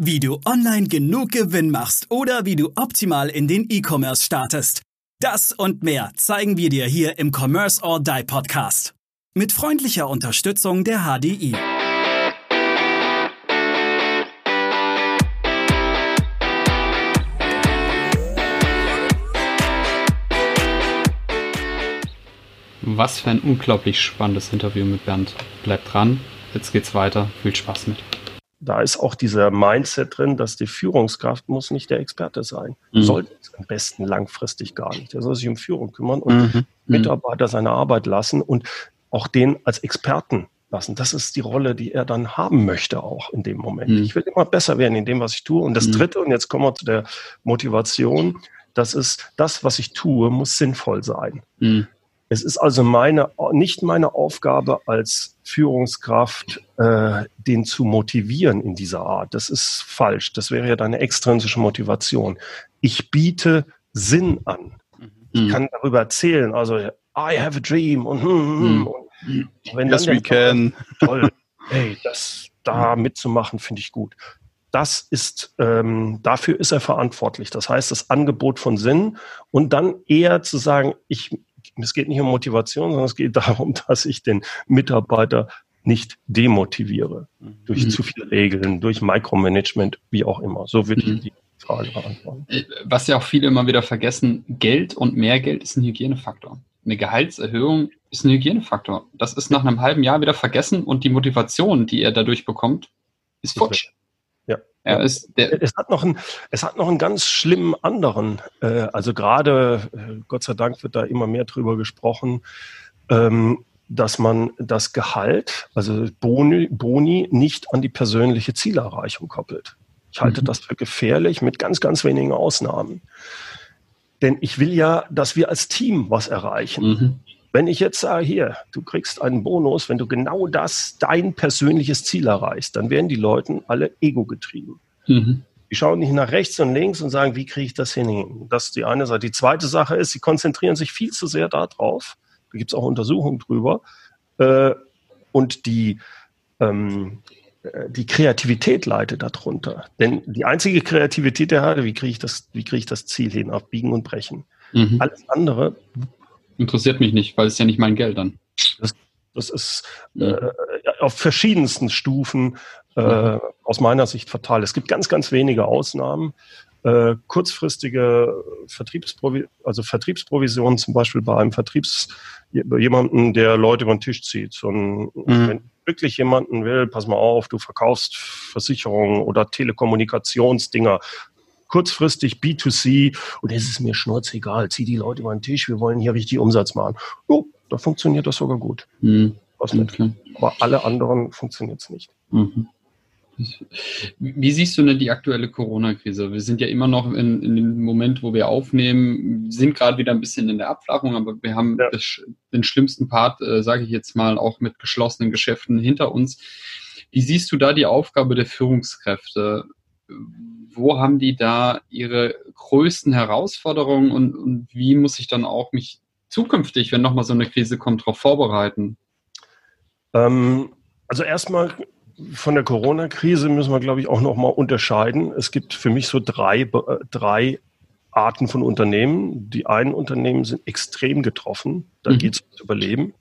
wie du online genug Gewinn machst oder wie du optimal in den E-Commerce startest. Das und mehr zeigen wir dir hier im Commerce or Die Podcast. Mit freundlicher Unterstützung der HDI. Was für ein unglaublich spannendes Interview mit Bernd. Bleibt dran, jetzt geht's weiter. Viel Spaß mit da ist auch dieser Mindset drin, dass die Führungskraft muss nicht der Experte sein. Mhm. Sollte es am besten langfristig gar nicht. Er soll sich um Führung kümmern und mhm. mhm. Mitarbeiter seine Arbeit lassen und auch den als Experten lassen. Das ist die Rolle, die er dann haben möchte auch in dem Moment. Mhm. Ich will immer besser werden in dem, was ich tue. Und das mhm. Dritte, und jetzt kommen wir zu der Motivation, das ist, das, was ich tue, muss sinnvoll sein. Mhm. Es ist also meine, nicht meine Aufgabe als Führungskraft, äh, den zu motivieren in dieser Art. Das ist falsch. Das wäre ja deine extrinsische Motivation. Ich biete Sinn an. Ich mhm. kann darüber erzählen, also I have a dream und, hm, hm, hm. mhm. und wenn yes, we can. Toll, hey, das da mitzumachen, finde ich gut. Das ist, ähm, dafür ist er verantwortlich. Das heißt, das Angebot von Sinn und dann eher zu sagen, ich es geht nicht um Motivation, sondern es geht darum, dass ich den Mitarbeiter nicht demotiviere mhm. durch zu viele Regeln, durch Micromanagement, wie auch immer. So würde mhm. ich die Frage beantworten. Äh, was ja auch viele immer wieder vergessen, Geld und mehr Geld ist ein Hygienefaktor. Eine Gehaltserhöhung ist ein Hygienefaktor. Das ist nach einem halben Jahr wieder vergessen und die Motivation, die er dadurch bekommt, ist futsch. Ist der es, hat noch einen, es hat noch einen ganz schlimmen anderen, äh, also gerade, äh, Gott sei Dank wird da immer mehr drüber gesprochen, ähm, dass man das Gehalt, also Boni, Boni, nicht an die persönliche Zielerreichung koppelt. Ich halte mhm. das für gefährlich mit ganz, ganz wenigen Ausnahmen. Denn ich will ja, dass wir als Team was erreichen. Mhm. Wenn ich jetzt sage, hier, du kriegst einen Bonus, wenn du genau das, dein persönliches Ziel erreichst, dann werden die Leute alle ego getrieben. Mhm. Die schauen nicht nach rechts und links und sagen, wie kriege ich das hin? Das ist die eine Seite. Die zweite Sache ist, sie konzentrieren sich viel zu sehr darauf. Da gibt es auch Untersuchungen drüber. Äh, und die, ähm, äh, die Kreativität leidet darunter. Denn die einzige Kreativität der hat, wie kriege ich das, wie kriege ich das Ziel hin auf Biegen und Brechen? Mhm. Alles andere interessiert mich nicht, weil es ja nicht mein Geld dann. Das, das ist äh, auf verschiedensten Stufen äh, mhm. aus meiner Sicht fatal. Es gibt ganz, ganz wenige Ausnahmen. Äh, kurzfristige Vertriebsprovi also Vertriebsprovisionen, zum Beispiel bei einem Vertriebs jemanden, der Leute über den Tisch zieht. Und mhm. wenn wirklich jemanden will, pass mal auf, du verkaufst Versicherungen oder Telekommunikationsdinger, kurzfristig B2C und es ist mir schnurzegal, zieh die Leute über den Tisch, wir wollen hier richtig Umsatz machen. Oh, da funktioniert das sogar gut. Mhm. Was okay. Aber alle anderen funktioniert es nicht. Mhm. Wie siehst du denn die aktuelle Corona-Krise? Wir sind ja immer noch in, in, dem Moment, wo wir aufnehmen, sind gerade wieder ein bisschen in der Abflachung, aber wir haben ja. den schlimmsten Part, äh, sage ich jetzt mal, auch mit geschlossenen Geschäften hinter uns. Wie siehst du da die Aufgabe der Führungskräfte? Wo haben die da ihre größten Herausforderungen und, und wie muss ich dann auch mich zukünftig, wenn nochmal so eine Krise kommt, darauf vorbereiten? Ähm, also erstmal von der Corona-Krise müssen wir, glaube ich, auch nochmal unterscheiden. Es gibt für mich so drei, äh, drei Arten von Unternehmen. Die einen Unternehmen sind extrem getroffen. Da mhm. geht es ums Überleben.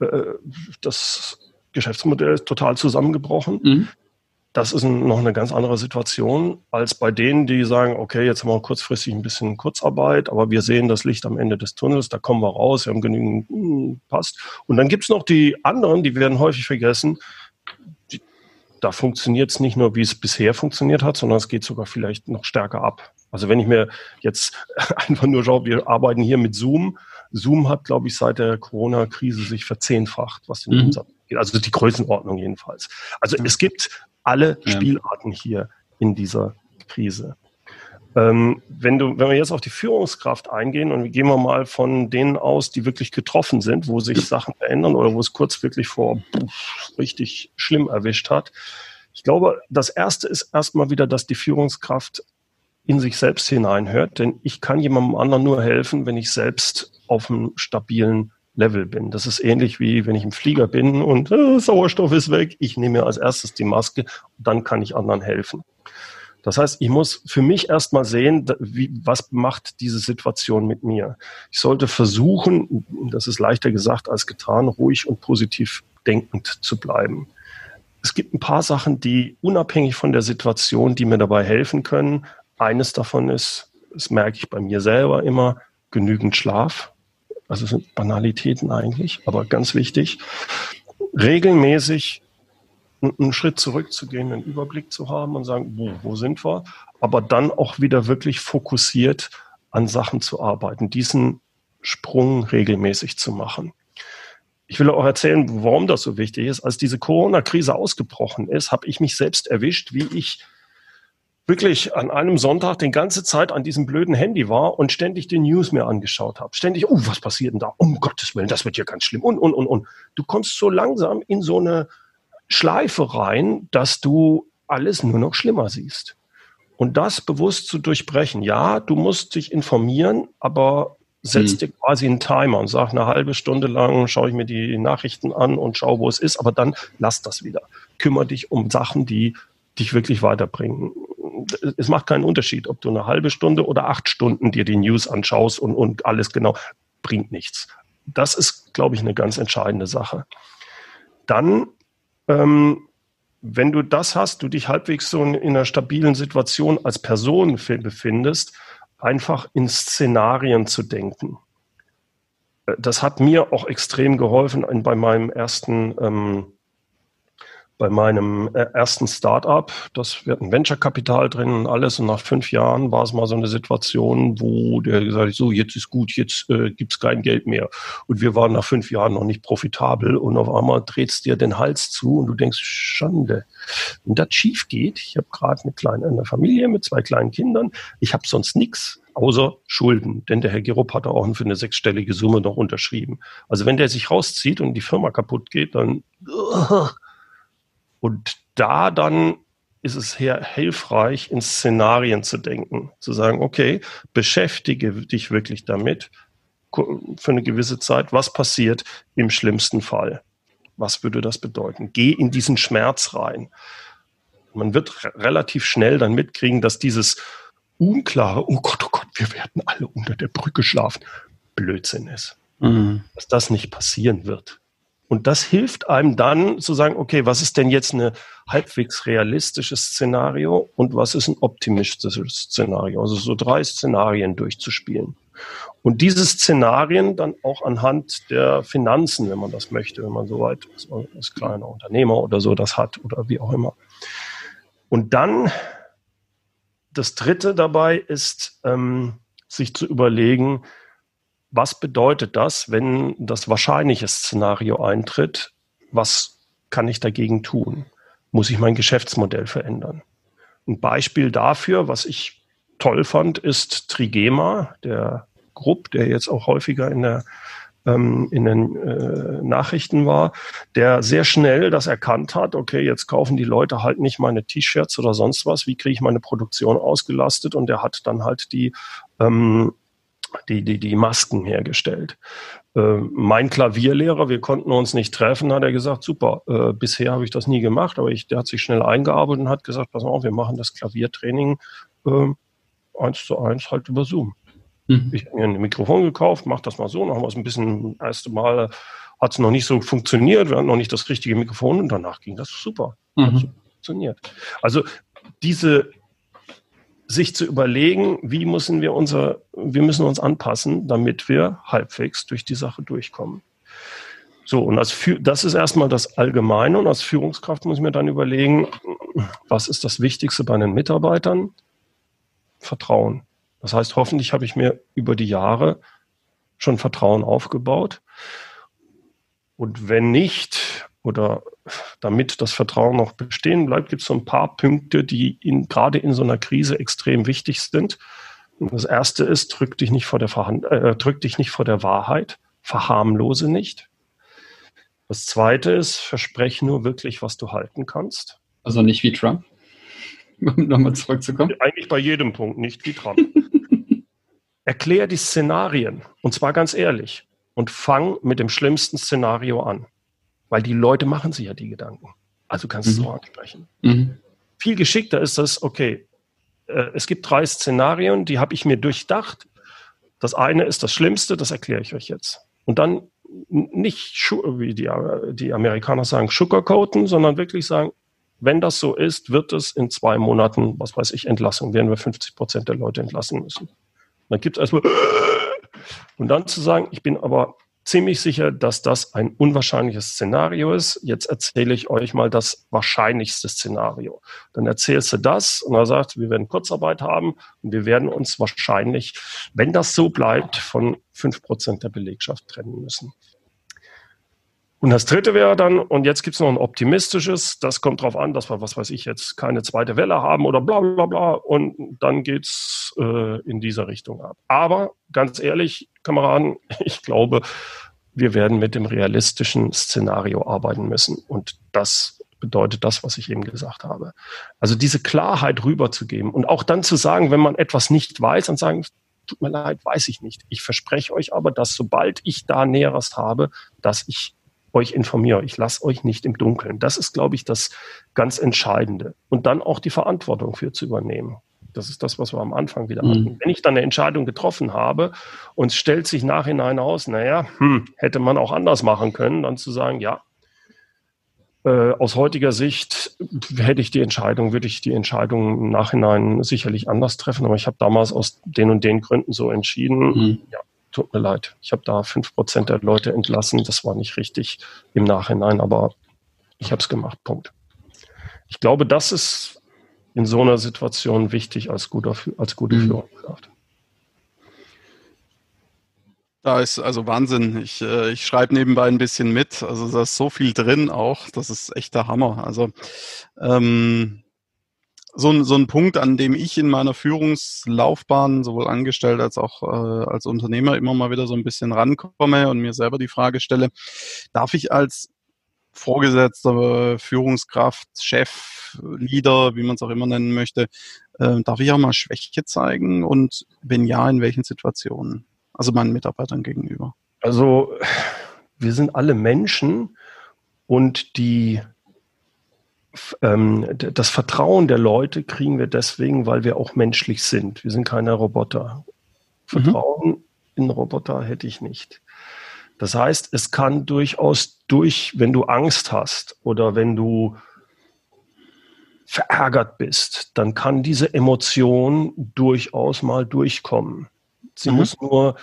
Äh, das Geschäftsmodell ist total zusammengebrochen. Mhm. Das ist noch eine ganz andere Situation als bei denen, die sagen, okay, jetzt haben wir kurzfristig ein bisschen Kurzarbeit, aber wir sehen das Licht am Ende des Tunnels, da kommen wir raus, wir haben genügend, hm, passt. Und dann gibt es noch die anderen, die werden häufig vergessen, die, da funktioniert es nicht nur, wie es bisher funktioniert hat, sondern es geht sogar vielleicht noch stärker ab. Also wenn ich mir jetzt einfach nur schaue, wir arbeiten hier mit Zoom. Zoom hat, glaube ich, seit der Corona-Krise sich verzehnfacht, was den mhm. Umsatz geht. Also die Größenordnung jedenfalls. Also es gibt alle ja. Spielarten hier in dieser Krise. Ähm, wenn, du, wenn wir jetzt auf die Führungskraft eingehen und gehen wir mal von denen aus, die wirklich getroffen sind, wo sich Sachen verändern oder wo es kurz wirklich vor pff, richtig schlimm erwischt hat. Ich glaube, das Erste ist erstmal wieder, dass die Führungskraft in sich selbst hineinhört, denn ich kann jemandem anderen nur helfen, wenn ich selbst auf einem stabilen Level bin. Das ist ähnlich wie wenn ich im Flieger bin und äh, Sauerstoff ist weg. Ich nehme mir als erstes die Maske und dann kann ich anderen helfen. Das heißt, ich muss für mich erstmal sehen, wie, was macht diese Situation mit mir. Ich sollte versuchen, das ist leichter gesagt als getan, ruhig und positiv denkend zu bleiben. Es gibt ein paar Sachen, die unabhängig von der Situation, die mir dabei helfen können. Eines davon ist, das merke ich bei mir selber immer, genügend Schlaf. Also sind Banalitäten eigentlich, aber ganz wichtig. Regelmäßig einen Schritt zurückzugehen, einen Überblick zu haben und sagen, wo, wo sind wir? Aber dann auch wieder wirklich fokussiert an Sachen zu arbeiten, diesen Sprung regelmäßig zu machen. Ich will auch erzählen, warum das so wichtig ist. Als diese Corona-Krise ausgebrochen ist, habe ich mich selbst erwischt, wie ich wirklich an einem Sonntag die ganze Zeit an diesem blöden Handy war und ständig die News mir angeschaut habe. Ständig, oh, was passiert denn da? Um Gottes Willen, das wird hier ganz schlimm. Und, und, und, und. Du kommst so langsam in so eine Schleife rein, dass du alles nur noch schlimmer siehst. Und das bewusst zu durchbrechen. Ja, du musst dich informieren, aber setz hm. dir quasi einen Timer und sag eine halbe Stunde lang schaue ich mir die Nachrichten an und schau, wo es ist, aber dann lass das wieder. Kümmer dich um Sachen, die dich wirklich weiterbringen. Es macht keinen Unterschied, ob du eine halbe Stunde oder acht Stunden dir die News anschaust und, und alles genau, bringt nichts. Das ist, glaube ich, eine ganz entscheidende Sache. Dann ähm, wenn du das hast, du dich halbwegs so in, einer stabilen Situation als Person befindest, einfach in Szenarien zu denken. Äh, das hat mir auch extrem geholfen bei meinem ersten ähm, bei meinem äh, ersten Startup, das wir hatten Venture-Kapital drin und alles. Und nach fünf Jahren war es mal so eine Situation, wo der gesagt hat, so, jetzt ist gut, jetzt äh, gibt's kein Geld mehr. Und wir waren nach fünf Jahren noch nicht profitabel und auf einmal drehst dir den Hals zu und du denkst, Schande. Wenn das schief geht, ich habe gerade eine kleine eine Familie mit zwei kleinen Kindern, ich habe sonst nichts außer Schulden. Denn der Herr Gerup hat auch für eine sechsstellige Summe noch unterschrieben. Also wenn der sich rauszieht und die Firma kaputt geht, dann uh, und da dann ist es sehr hilfreich, in Szenarien zu denken, zu sagen, okay, beschäftige dich wirklich damit für eine gewisse Zeit, was passiert im schlimmsten Fall. Was würde das bedeuten? Geh in diesen Schmerz rein. Man wird relativ schnell dann mitkriegen, dass dieses unklare, oh Gott, oh Gott, wir werden alle unter der Brücke schlafen, Blödsinn ist. Mhm. Dass das nicht passieren wird. Und das hilft einem dann zu sagen, okay, was ist denn jetzt eine halbwegs realistisches Szenario und was ist ein optimistisches Szenario? Also so drei Szenarien durchzuspielen. Und diese Szenarien dann auch anhand der Finanzen, wenn man das möchte, wenn man soweit als kleiner Unternehmer oder so das hat oder wie auch immer. Und dann das Dritte dabei ist, ähm, sich zu überlegen, was bedeutet das, wenn das wahrscheinliche Szenario eintritt? Was kann ich dagegen tun? Muss ich mein Geschäftsmodell verändern? Ein Beispiel dafür, was ich toll fand, ist Trigema, der Grupp, der jetzt auch häufiger in der ähm, in den äh, Nachrichten war, der sehr schnell das erkannt hat, okay, jetzt kaufen die Leute halt nicht meine T-Shirts oder sonst was, wie kriege ich meine Produktion ausgelastet und der hat dann halt die ähm, die, die, die Masken hergestellt. Äh, mein Klavierlehrer, wir konnten uns nicht treffen, hat er gesagt, super, äh, bisher habe ich das nie gemacht, aber ich, der hat sich schnell eingearbeitet und hat gesagt, pass auf, wir machen das Klaviertraining äh, eins zu eins halt über Zoom. Mhm. Ich habe mir ein Mikrofon gekauft, mach das mal so, haben wir es ein bisschen, das erste Mal hat es noch nicht so funktioniert, wir hatten noch nicht das richtige Mikrofon und danach ging das super. Mhm. Hat super funktioniert. Also diese sich zu überlegen, wie müssen wir unser, wir müssen uns anpassen, damit wir halbwegs durch die Sache durchkommen. So, und als, das ist erstmal das Allgemeine und als Führungskraft muss ich mir dann überlegen, was ist das Wichtigste bei den Mitarbeitern? Vertrauen. Das heißt, hoffentlich habe ich mir über die Jahre schon Vertrauen aufgebaut. Und wenn nicht, oder damit das Vertrauen noch bestehen bleibt, gibt es so ein paar Punkte, die in, gerade in so einer Krise extrem wichtig sind. Und das erste ist, drück dich nicht vor der, Verhand äh, drück dich nicht vor der Wahrheit, verharmlose nicht. Das zweite ist, verspreche nur wirklich, was du halten kannst. Also nicht wie Trump, um nochmal zurückzukommen. Eigentlich bei jedem Punkt, nicht wie Trump. Erklär die Szenarien, und zwar ganz ehrlich. und fang mit dem schlimmsten Szenario an. Weil die Leute machen sich ja die Gedanken. Also kannst du mhm. so ansprechen. Mhm. Viel geschickter ist das, okay, äh, es gibt drei Szenarien, die habe ich mir durchdacht. Das eine ist das Schlimmste, das erkläre ich euch jetzt. Und dann nicht, wie die, die Amerikaner sagen, sugarcoaten, sondern wirklich sagen, wenn das so ist, wird es in zwei Monaten, was weiß ich, Entlassung, werden wir 50 Prozent der Leute entlassen müssen. Dann gibt es erstmal, und dann zu sagen, ich bin aber ziemlich sicher, dass das ein unwahrscheinliches Szenario ist. Jetzt erzähle ich euch mal das wahrscheinlichste Szenario. Dann erzählst du das und er sagt, wir werden Kurzarbeit haben und wir werden uns wahrscheinlich, wenn das so bleibt, von fünf Prozent der Belegschaft trennen müssen. Und das dritte wäre dann, und jetzt gibt es noch ein optimistisches, das kommt darauf an, dass wir, was weiß ich, jetzt keine zweite Welle haben oder bla bla bla. Und dann geht's äh, in dieser Richtung ab. Aber ganz ehrlich, Kameraden, ich glaube, wir werden mit dem realistischen Szenario arbeiten müssen. Und das bedeutet das, was ich eben gesagt habe. Also diese Klarheit rüberzugeben und auch dann zu sagen, wenn man etwas nicht weiß, und sagen, tut mir leid, weiß ich nicht. Ich verspreche euch aber, dass sobald ich da Näheres habe, dass ich euch informiere. Ich lasse euch nicht im Dunkeln. Das ist, glaube ich, das ganz Entscheidende. Und dann auch die Verantwortung für zu übernehmen. Das ist das, was wir am Anfang wieder mhm. hatten. Wenn ich dann eine Entscheidung getroffen habe und es stellt sich nachhinein aus, naja, hm, hätte man auch anders machen können, dann zu sagen, ja, äh, aus heutiger Sicht hätte ich die Entscheidung, würde ich die Entscheidung im Nachhinein sicherlich anders treffen, aber ich habe damals aus den und den Gründen so entschieden. Mhm. Ja, tut mir leid. Ich habe da fünf Prozent der Leute entlassen. Das war nicht richtig im Nachhinein, aber ich habe es gemacht. Punkt. Ich glaube, das ist in so einer Situation wichtig als, guter, als gute mhm. Führungskraft. Da ist also Wahnsinn. Ich, äh, ich schreibe nebenbei ein bisschen mit. Also da ist so viel drin auch. Das ist echt der Hammer. Also ähm, so ein, so ein Punkt, an dem ich in meiner Führungslaufbahn, sowohl angestellt als auch äh, als Unternehmer, immer mal wieder so ein bisschen rankomme und mir selber die Frage stelle, darf ich als Vorgesetzter, Führungskraft, Chef, Leader, wie man es auch immer nennen möchte, äh, darf ich auch mal Schwäche zeigen und wenn ja, in welchen Situationen? Also meinen Mitarbeitern gegenüber. Also wir sind alle Menschen und die ähm, das Vertrauen der Leute kriegen wir deswegen, weil wir auch menschlich sind. Wir sind keine Roboter. Vertrauen mhm. in Roboter hätte ich nicht. Das heißt, es kann durchaus durch, wenn du Angst hast oder wenn du verärgert bist, dann kann diese Emotion durchaus mal durchkommen. Sie mhm. muss nur,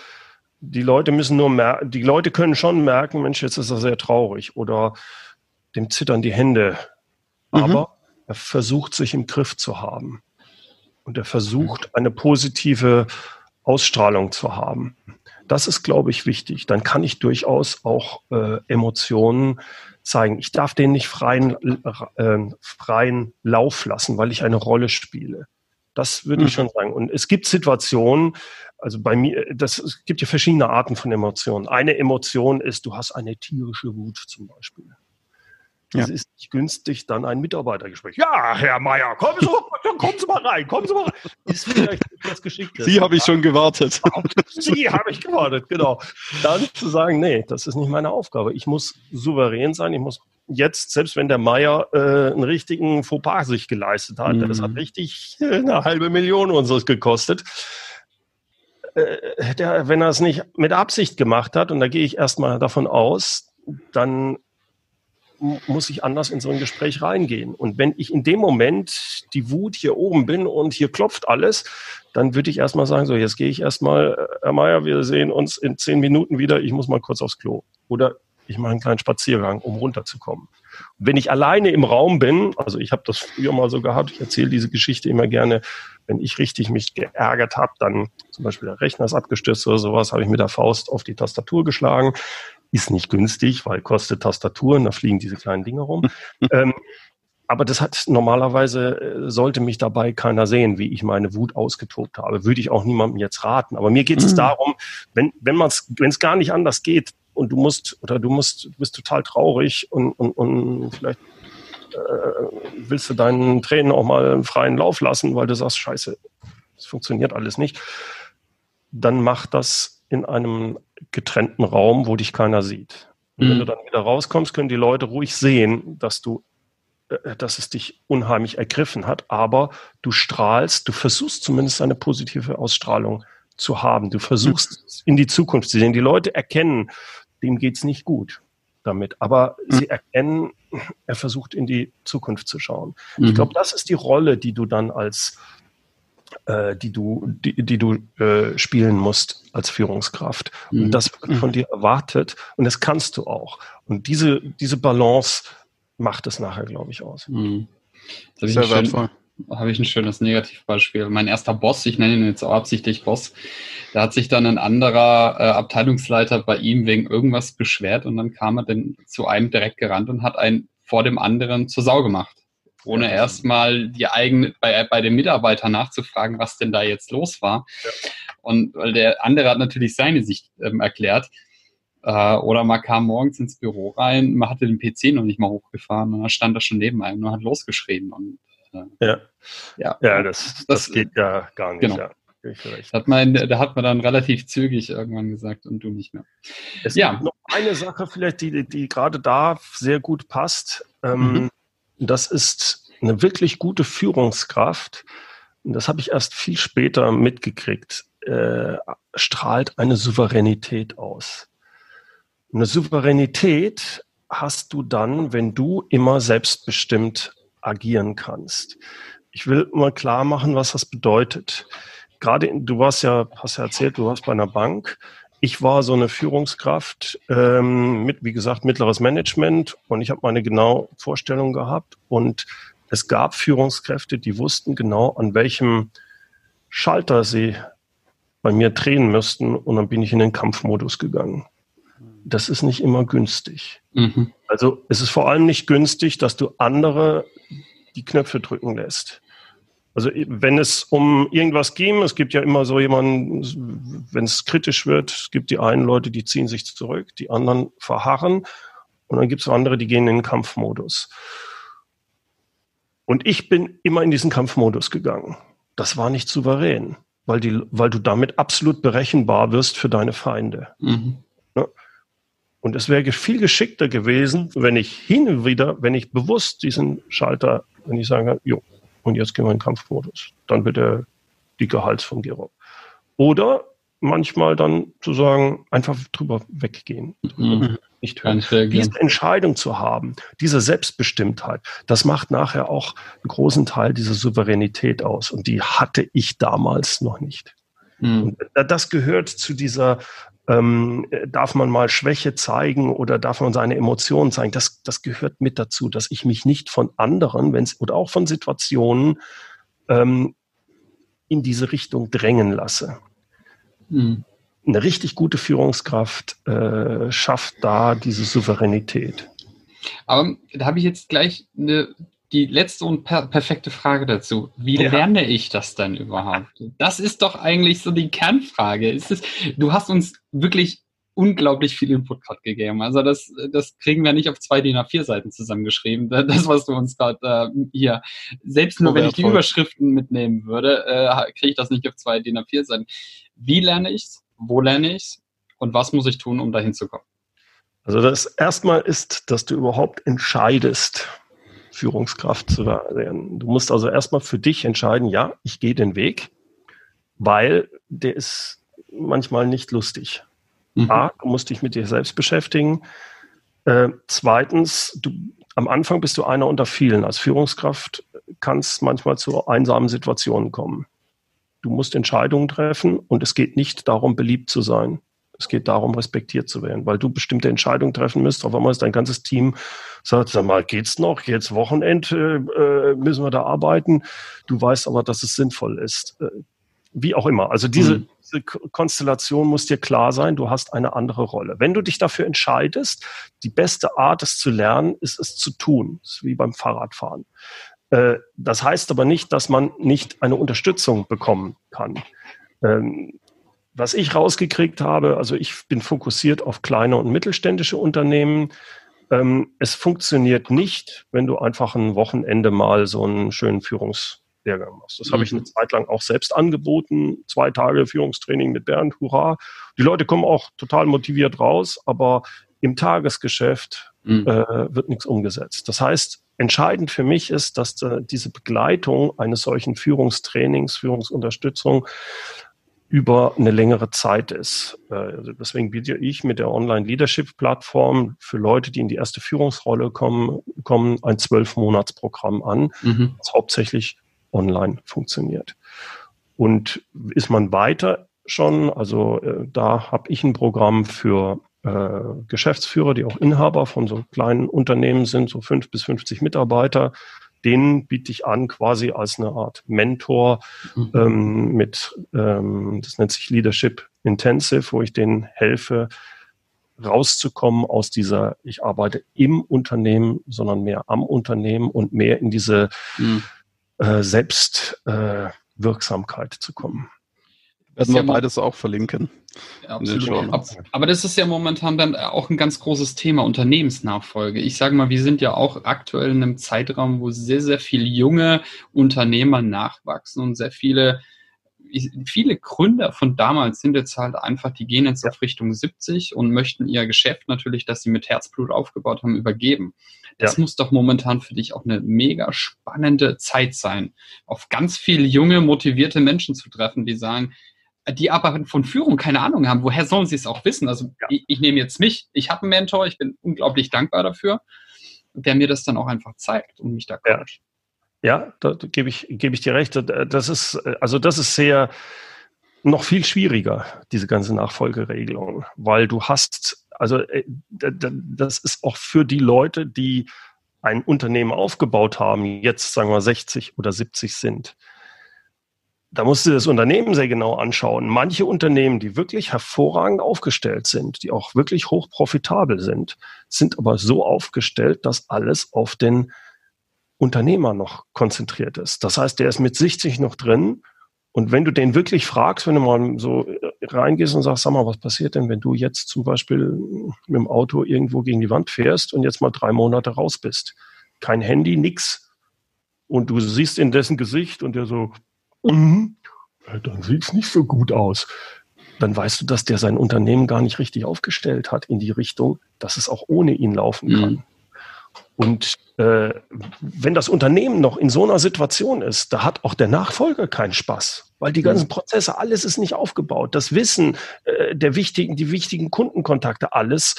die Leute müssen nur merken, die Leute können schon merken, Mensch, jetzt ist er sehr traurig oder dem zittern die Hände Mhm. aber er versucht sich im Griff zu haben. Und er versucht eine positive Ausstrahlung zu haben. Das ist, glaube ich, wichtig. Dann kann ich durchaus auch äh, Emotionen zeigen. Ich darf denen nicht freien, äh, freien Lauf lassen, weil ich eine Rolle spiele. Das würde mhm. ich schon sagen. Und es gibt Situationen, also bei mir, das, es gibt ja verschiedene Arten von Emotionen. Eine Emotion ist, du hast eine tierische Wut zum Beispiel. Es ja. ist nicht günstig, dann ein Mitarbeitergespräch. Ja, Herr Meier, kommen Sie, kommen Sie mal rein, kommen Sie mal rein. Ist vielleicht etwas Geschicktes. Sie habe ich schon gewartet. Sie habe ich gewartet, genau. Dann zu sagen, nee, das ist nicht meine Aufgabe. Ich muss souverän sein. Ich muss jetzt, selbst wenn der Meier äh, einen richtigen Fauxpas sich geleistet hat, mhm. das hat richtig äh, eine halbe Million unseres gekostet. Äh, der, wenn er es nicht mit Absicht gemacht hat, und da gehe ich erstmal davon aus, dann muss ich anders in so ein Gespräch reingehen. Und wenn ich in dem Moment die Wut hier oben bin und hier klopft alles, dann würde ich erstmal sagen, so, jetzt gehe ich erstmal, äh, Herr Mayer, wir sehen uns in zehn Minuten wieder, ich muss mal kurz aufs Klo. Oder ich mache einen kleinen Spaziergang, um runterzukommen. Und wenn ich alleine im Raum bin, also ich habe das früher mal so gehabt, ich erzähle diese Geschichte immer gerne, wenn ich richtig mich geärgert habe, dann zum Beispiel der Rechner ist abgestürzt oder sowas, habe ich mit der Faust auf die Tastatur geschlagen ist nicht günstig, weil kostet Tastaturen, da fliegen diese kleinen Dinge rum. ähm, aber das hat normalerweise, äh, sollte mich dabei keiner sehen, wie ich meine Wut ausgetobt habe. Würde ich auch niemandem jetzt raten. Aber mir geht es mhm. darum, wenn, wenn man es, wenn es gar nicht anders geht und du musst, oder du musst, du bist total traurig und, und, und vielleicht äh, willst du deinen Tränen auch mal einen freien Lauf lassen, weil du sagst, scheiße, das funktioniert alles nicht, dann mach das in einem getrennten Raum, wo dich keiner sieht. Und wenn Mhm. du dann wieder rauskommst, können die Leute ruhig sehen, dass du, äh, dass es dich unheimlich ergriffen hat. Aber du strahlst, du versuchst zumindest eine positive Ausstrahlung zu haben. Du versuchst in die Zukunft zu sehen. Die Leute erkennen, dem geht's nicht gut damit. Aber sie erkennen, er versucht in die Zukunft zu schauen. Ich Mhm. glaube, das ist die Rolle, die du dann als äh, die du, die, die du äh, spielen musst als Führungskraft. Mhm. Und das wird von dir erwartet und das kannst du auch. Und diese, diese Balance macht es nachher, glaube ich, aus. Mhm. Jetzt habe ich, Sehr wertvoll. habe ich ein schönes Negativbeispiel. Mein erster Boss, ich nenne ihn jetzt auch absichtlich Boss, da hat sich dann ein anderer äh, Abteilungsleiter bei ihm wegen irgendwas beschwert und dann kam er dann zu einem direkt gerannt und hat einen vor dem anderen zur Sau gemacht. Ohne Ja. erstmal die eigene, bei, bei dem Mitarbeiter nachzufragen, was denn da jetzt los war. Und weil der andere hat natürlich seine Sicht ähm, erklärt. Äh, oder man kam morgens ins Büro rein, man hatte den PC noch nicht mal hochgefahren und dann stand er schon neben einem und hat losgeschrien. Und Ja, ja, ja das, das, Das- geht ja gar nicht. genau. Ja. Hat, man, da hat man dann relativ zügig irgendwann gesagt und du nicht mehr. Es Ja. gibt noch eine Sache vielleicht, die, die gerade da sehr gut passt. Ähm, Mhm. Das ist eine wirklich gute Führungskraft. Das habe ich erst viel später mitgekriegt. Äh, strahlt eine Souveränität aus. Eine Souveränität hast du dann, wenn du immer selbstbestimmt agieren kannst. Ich will mal klar machen, was das bedeutet. Gerade, in- du warst ja, hast ja erzählt, du warst bei einer Bank. Ich war so eine Führungskraft ähm, mit, wie gesagt, mittleres Management und ich habe meine genaue Vorstellung gehabt und es gab Führungskräfte, die wussten genau, an welchem Schalter sie bei mir drehen müssten und dann bin ich in den Kampfmodus gegangen. Das ist nicht immer günstig. Mhm. Also es ist vor allem nicht günstig, dass du andere die Knöpfe drücken lässt. Also wenn es um irgendwas ging, es gibt ja immer so jemanden, wenn es kritisch wird, es gibt die einen Leute, die ziehen sich zurück, die anderen verharren und dann gibt es andere, die gehen in den Kampfmodus. Und ich bin immer in diesen Kampfmodus gegangen. Das war nicht souverän, weil, die, weil du damit absolut berechenbar wirst für deine Feinde. Mhm. Und es wäre viel geschickter gewesen, wenn ich hin und wieder, wenn ich bewusst diesen Schalter, wenn ich sage, jo, und jetzt gehen wir in den Kampfmodus, dann wird Hals von Gero. Oder manchmal dann zu sagen, einfach drüber weggehen, Mhm. nicht hören. Diese Entscheidung zu haben, diese Selbstbestimmtheit, das macht nachher auch einen großen Teil dieser Souveränität aus. Und die hatte ich damals noch nicht. Mhm. Das gehört zu dieser, ähm, äh, darf man mal Schwäche zeigen oder darf man seine Emotionen zeigen? Das, das gehört mit dazu, dass ich mich nicht von anderen, wenn es oder auch von Situationen ähm, in diese Richtung drängen lasse. Mhm. Eine richtig gute Führungskraft äh, schafft da diese Souveränität. Aber da habe ich jetzt gleich eine, die letzte und per perfekte Frage dazu. Wie Ja. lerne ich das denn überhaupt? Das ist doch eigentlich so die Kernfrage. Ist es, du hast uns wirklich unglaublich viel Input gerade gegeben. Also das, das kriegen wir nicht auf zwei DIN A4-Seiten zusammengeschrieben. Das, was du uns gerade äh, hier, selbst nur wenn ich die. Überschriften mitnehmen würde, äh, kriege ich das nicht auf zwei DIN A4-Seiten. Wie lerne ich's? Wo lerne ich's? Und was muss ich tun, um dahin zu kommen? Also das erstmal ist, dass du überhaupt entscheidest, Führungskraft zu werden. Du musst also erstmal für dich entscheiden, ja, ich gehe den Weg, weil der ist manchmal nicht lustig. Mhm. A, du musst dich mit dir selbst beschäftigen. Äh, zweitens, du, am Anfang bist du einer unter vielen. Als Führungskraft kann es manchmal zu einsamen Situationen kommen. Du musst Entscheidungen treffen und es geht nicht darum, beliebt zu sein. Es geht darum, respektiert zu werden, weil du bestimmte Entscheidungen treffen müsst. Auf einmal ist dein ganzes Team sagt, sag mal, geht's noch? Jetzt Wochenende äh, müssen wir da arbeiten. Du weißt aber, dass es sinnvoll ist. Äh, wie auch immer. Also diese, Mhm. diese Ko- Konstellation muss dir klar sein. Du hast eine andere Rolle. Wenn du dich dafür entscheidest, die beste Art, es zu lernen, ist es zu tun. Das ist wie beim Fahrradfahren. Äh, das heißt aber nicht, dass man nicht eine Unterstützung bekommen kann. Ähm, was ich rausgekriegt habe, also ich bin fokussiert auf kleine und mittelständische Unternehmen. Ähm, es funktioniert nicht, wenn du einfach ein Wochenende mal so einen schönen Führungs Lehrgang machst. Das mhm. habe ich eine Zeit lang auch selbst angeboten. Zwei Tage Führungstraining mit Bernd, hurra. Die Leute kommen auch total motiviert raus, aber im Tagesgeschäft mhm. äh, wird nichts umgesetzt. Das heißt, entscheidend für mich ist, dass äh, diese Begleitung eines solchen Führungstrainings, Führungsunterstützung über eine längere Zeit ist. Äh, also deswegen biete ich mit der Online-Leadership-Plattform für Leute, die in die erste Führungsrolle kommen, kommen ein Zwölf-Monats-Programm an, mhm. das hauptsächlich online funktioniert. Und ist man weiter schon, also äh, da habe ich ein Programm für äh, Geschäftsführer, die auch Inhaber von so kleinen Unternehmen sind, so fünf bis 50 Mitarbeiter, den biete ich an quasi als eine Art Mentor mhm. ähm, mit, ähm, das nennt sich Leadership Intensive, wo ich denen helfe, rauszukommen aus dieser, ich arbeite im Unternehmen, sondern mehr am Unternehmen und mehr in diese mhm. äh, Selbstwirksamkeit äh, zu kommen. Werden wir beides auch verlinken. Ja, Aber das ist ja momentan dann auch ein ganz großes Thema, Unternehmensnachfolge. Ich sage mal, wir sind ja auch aktuell in einem Zeitraum, wo sehr, sehr viele junge Unternehmer nachwachsen und sehr viele, viele Gründer von damals sind jetzt halt einfach, die gehen jetzt auf Richtung 70 und möchten ihr Geschäft natürlich, das sie mit Herzblut aufgebaut haben, übergeben. Das ja. muss doch momentan für dich auch eine mega spannende Zeit sein, auf ganz viele junge, motivierte Menschen zu treffen, die sagen, die aber von Führung keine Ahnung haben, woher sollen sie es auch wissen? Also ja. ich, ich, nehme jetzt mich, ich habe einen Mentor, ich bin unglaublich dankbar dafür, der mir das dann auch einfach zeigt und mich da coacht. Ja, ja da, gebe ich, gebe ich dir recht. Das ist, also das ist sehr noch viel schwieriger, diese ganze Nachfolgeregelung, weil du hast, also äh, das ist auch für die Leute, die ein Unternehmen aufgebaut haben, jetzt sagen wir 60 oder 70 sind da musst du das Unternehmen sehr genau anschauen. Manche Unternehmen, die wirklich hervorragend aufgestellt sind, die auch wirklich hoch profitabel sind, sind aber so aufgestellt, dass alles auf den Unternehmer noch konzentriert ist. Das heißt, der ist mit 60 noch drin. Und wenn du den wirklich fragst, wenn du mal so reingehst und sagst, sag mal, was passiert denn, wenn du jetzt zum Beispiel mit dem Auto irgendwo gegen die Wand fährst und jetzt mal drei Monate raus bist? Kein Handy, nix. Und du siehst in dessen Gesicht und der so, mhm, dann sieht es nicht so gut aus. Dann weißt du, dass der sein Unternehmen gar nicht richtig aufgestellt hat in die Richtung, dass es auch ohne ihn laufen mhm. kann. Und äh, wenn das Unternehmen noch in so einer Situation ist, da hat auch der Nachfolger keinen Spaß, weil die mhm. ganzen Prozesse, alles ist nicht aufgebaut. Das Wissen äh, der wichtigen, die wichtigen Kundenkontakte, alles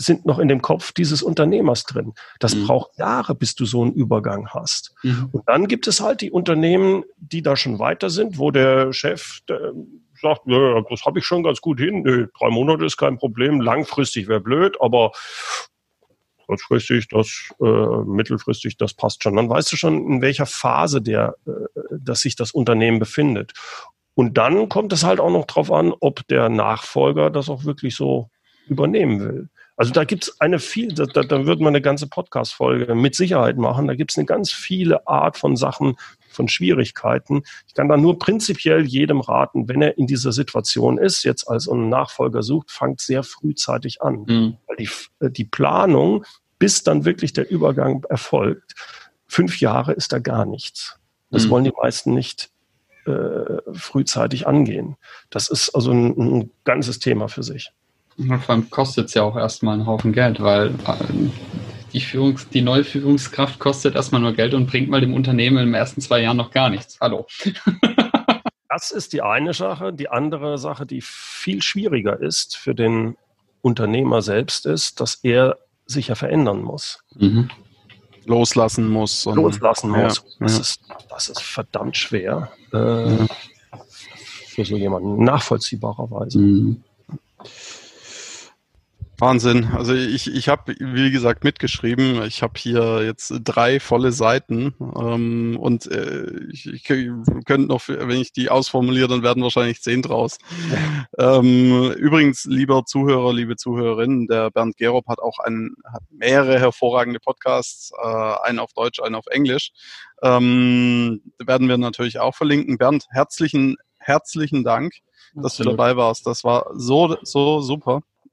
sind noch in dem Kopf dieses Unternehmers drin. Das mhm. braucht Jahre, bis du so einen Übergang hast. Mhm. Und dann gibt es halt die Unternehmen, die da schon weiter sind, wo der Chef der sagt, ja, das habe ich schon ganz gut hin. Nee, drei Monate ist kein Problem. Langfristig wäre blöd, aber kurzfristig, das äh, mittelfristig, das passt schon. Dann weißt du schon, in welcher Phase der, äh, dass sich das Unternehmen befindet. Und dann kommt es halt auch noch drauf an, ob der Nachfolger das auch wirklich so übernehmen will. Also da gibt es eine viel, da, da, da wird man eine ganze Podcast-Folge mit Sicherheit machen. Da gibt es eine ganz viele Art von Sachen, von Schwierigkeiten. Ich kann da nur prinzipiell jedem raten, wenn er in dieser Situation ist, jetzt als einen Nachfolger sucht, fangt sehr frühzeitig an. Mhm. Weil die, äh, die Planung, bis dann wirklich der Übergang erfolgt, fünf Jahre ist da gar nichts. Das mhm. wollen die meisten nicht äh, frühzeitig angehen. Das ist also ein, ein ganzes Thema für sich. Vor allem kostet es ja auch erstmal einen Haufen Geld, weil äh, die, Führungs-, die neue Führungskraft kostet erstmal nur Geld und bringt mal dem Unternehmen in den ersten zwei Jahren noch gar nichts. Hallo. das ist die eine Sache. Die andere Sache, die viel schwieriger ist für den Unternehmer selbst, ist, dass er sich ja verändern muss. Mhm. Loslassen muss. Loslassen muss. Ja, das, ja. Ist, das ist verdammt schwer. Äh, ja. Für so jemanden nachvollziehbarerweise. Mhm. Wahnsinn. Also ich, ich habe, wie gesagt, mitgeschrieben. Ich habe hier jetzt drei volle Seiten ähm, und äh, ich, ich könnte noch, wenn ich die ausformuliere, dann werden wahrscheinlich zehn draus. Ähm, übrigens, lieber Zuhörer, liebe Zuhörerinnen, der Bernd Gerob hat auch ein, hat mehrere hervorragende Podcasts, äh, einen auf Deutsch, einen auf Englisch. Ähm, werden wir natürlich auch verlinken. Bernd, herzlichen, herzlichen Dank, dass Absolut. du dabei warst. Das war so, so super.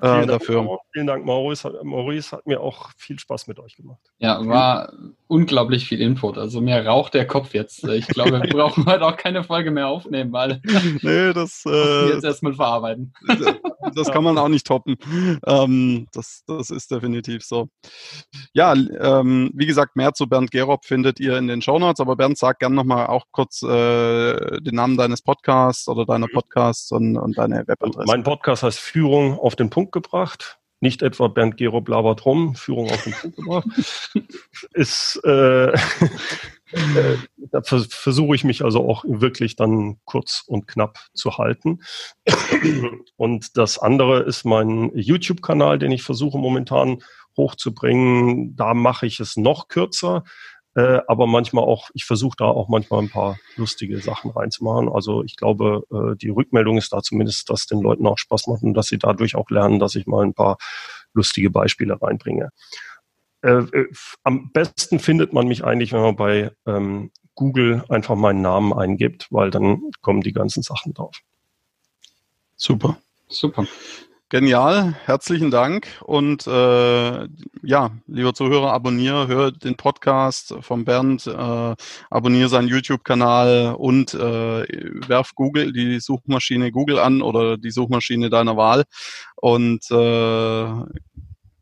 Äh, vielen dafür. Dank, vielen Dank, Maurice. Maurice hat mir auch viel Spaß mit euch gemacht. Ja, war unglaublich viel Input. Also mir raucht der Kopf jetzt. Ich glaube, wir brauchen heute auch keine Folge mehr aufnehmen, weil nee, das äh, jetzt erstmal verarbeiten. Das kann man auch nicht toppen. Ähm, das, das ist definitiv so. Ja, ähm, wie gesagt, mehr zu Bernd Gerob findet ihr in den Show Notes. Aber Bernd, sag gerne nochmal auch kurz äh, den Namen deines Podcasts oder deiner Podcasts und, und deine Webadresse. Mein Podcast heißt Führung auf den Punkt gebracht. Nicht etwa Bernd Gerob labert rum, Führung auf den Punkt gebracht. ist, äh, äh, da versuche ich mich also auch wirklich dann kurz und knapp zu halten. Und das andere ist mein YouTube-Kanal, den ich versuche momentan hochzubringen. Da mache ich es noch kürzer. Äh, aber manchmal auch, ich versuche da auch manchmal ein paar lustige Sachen reinzumachen. Also ich glaube, äh, die Rückmeldung ist da zumindest, dass den Leuten auch Spaß macht und dass sie dadurch auch lernen, dass ich mal ein paar lustige Beispiele reinbringe. Äh, äh am besten findet man mich eigentlich, wenn man bei ähm, Google einfach meinen Namen eingibt, weil dann kommen die ganzen Sachen drauf. Super. Super. Genial, herzlichen Dank. Und äh, ja, lieber Zuhörer, abonniere, hör den Podcast von Bernd, äh, abonniere seinen YouTube-Kanal und äh, werf Google, die Suchmaschine Google an oder die Suchmaschine deiner Wahl und äh,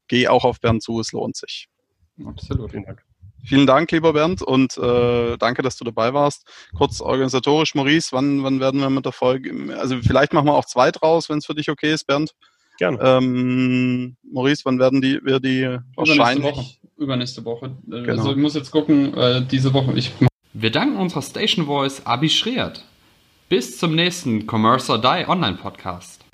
geh auch auf Bernd zu, es lohnt sich. Absolut. Vielen Dank. Vielen Dank, lieber Bernd, und äh, danke, dass du dabei warst. Kurz organisatorisch, Maurice, wann, wann werden wir mit der Folge? Also vielleicht machen wir auch zwei draus, wenn es für dich okay ist, Bernd. Gerne. Ähm, Maurice, wann werden die, wir die wahrscheinlich? Woche. Übernächste Woche. Äh, genau. Also ich muss jetzt gucken, äh, diese Woche. Ich wir danken unserer Station Voice Abi Schreert. Bis zum nächsten Commerce or Die Online Podcast.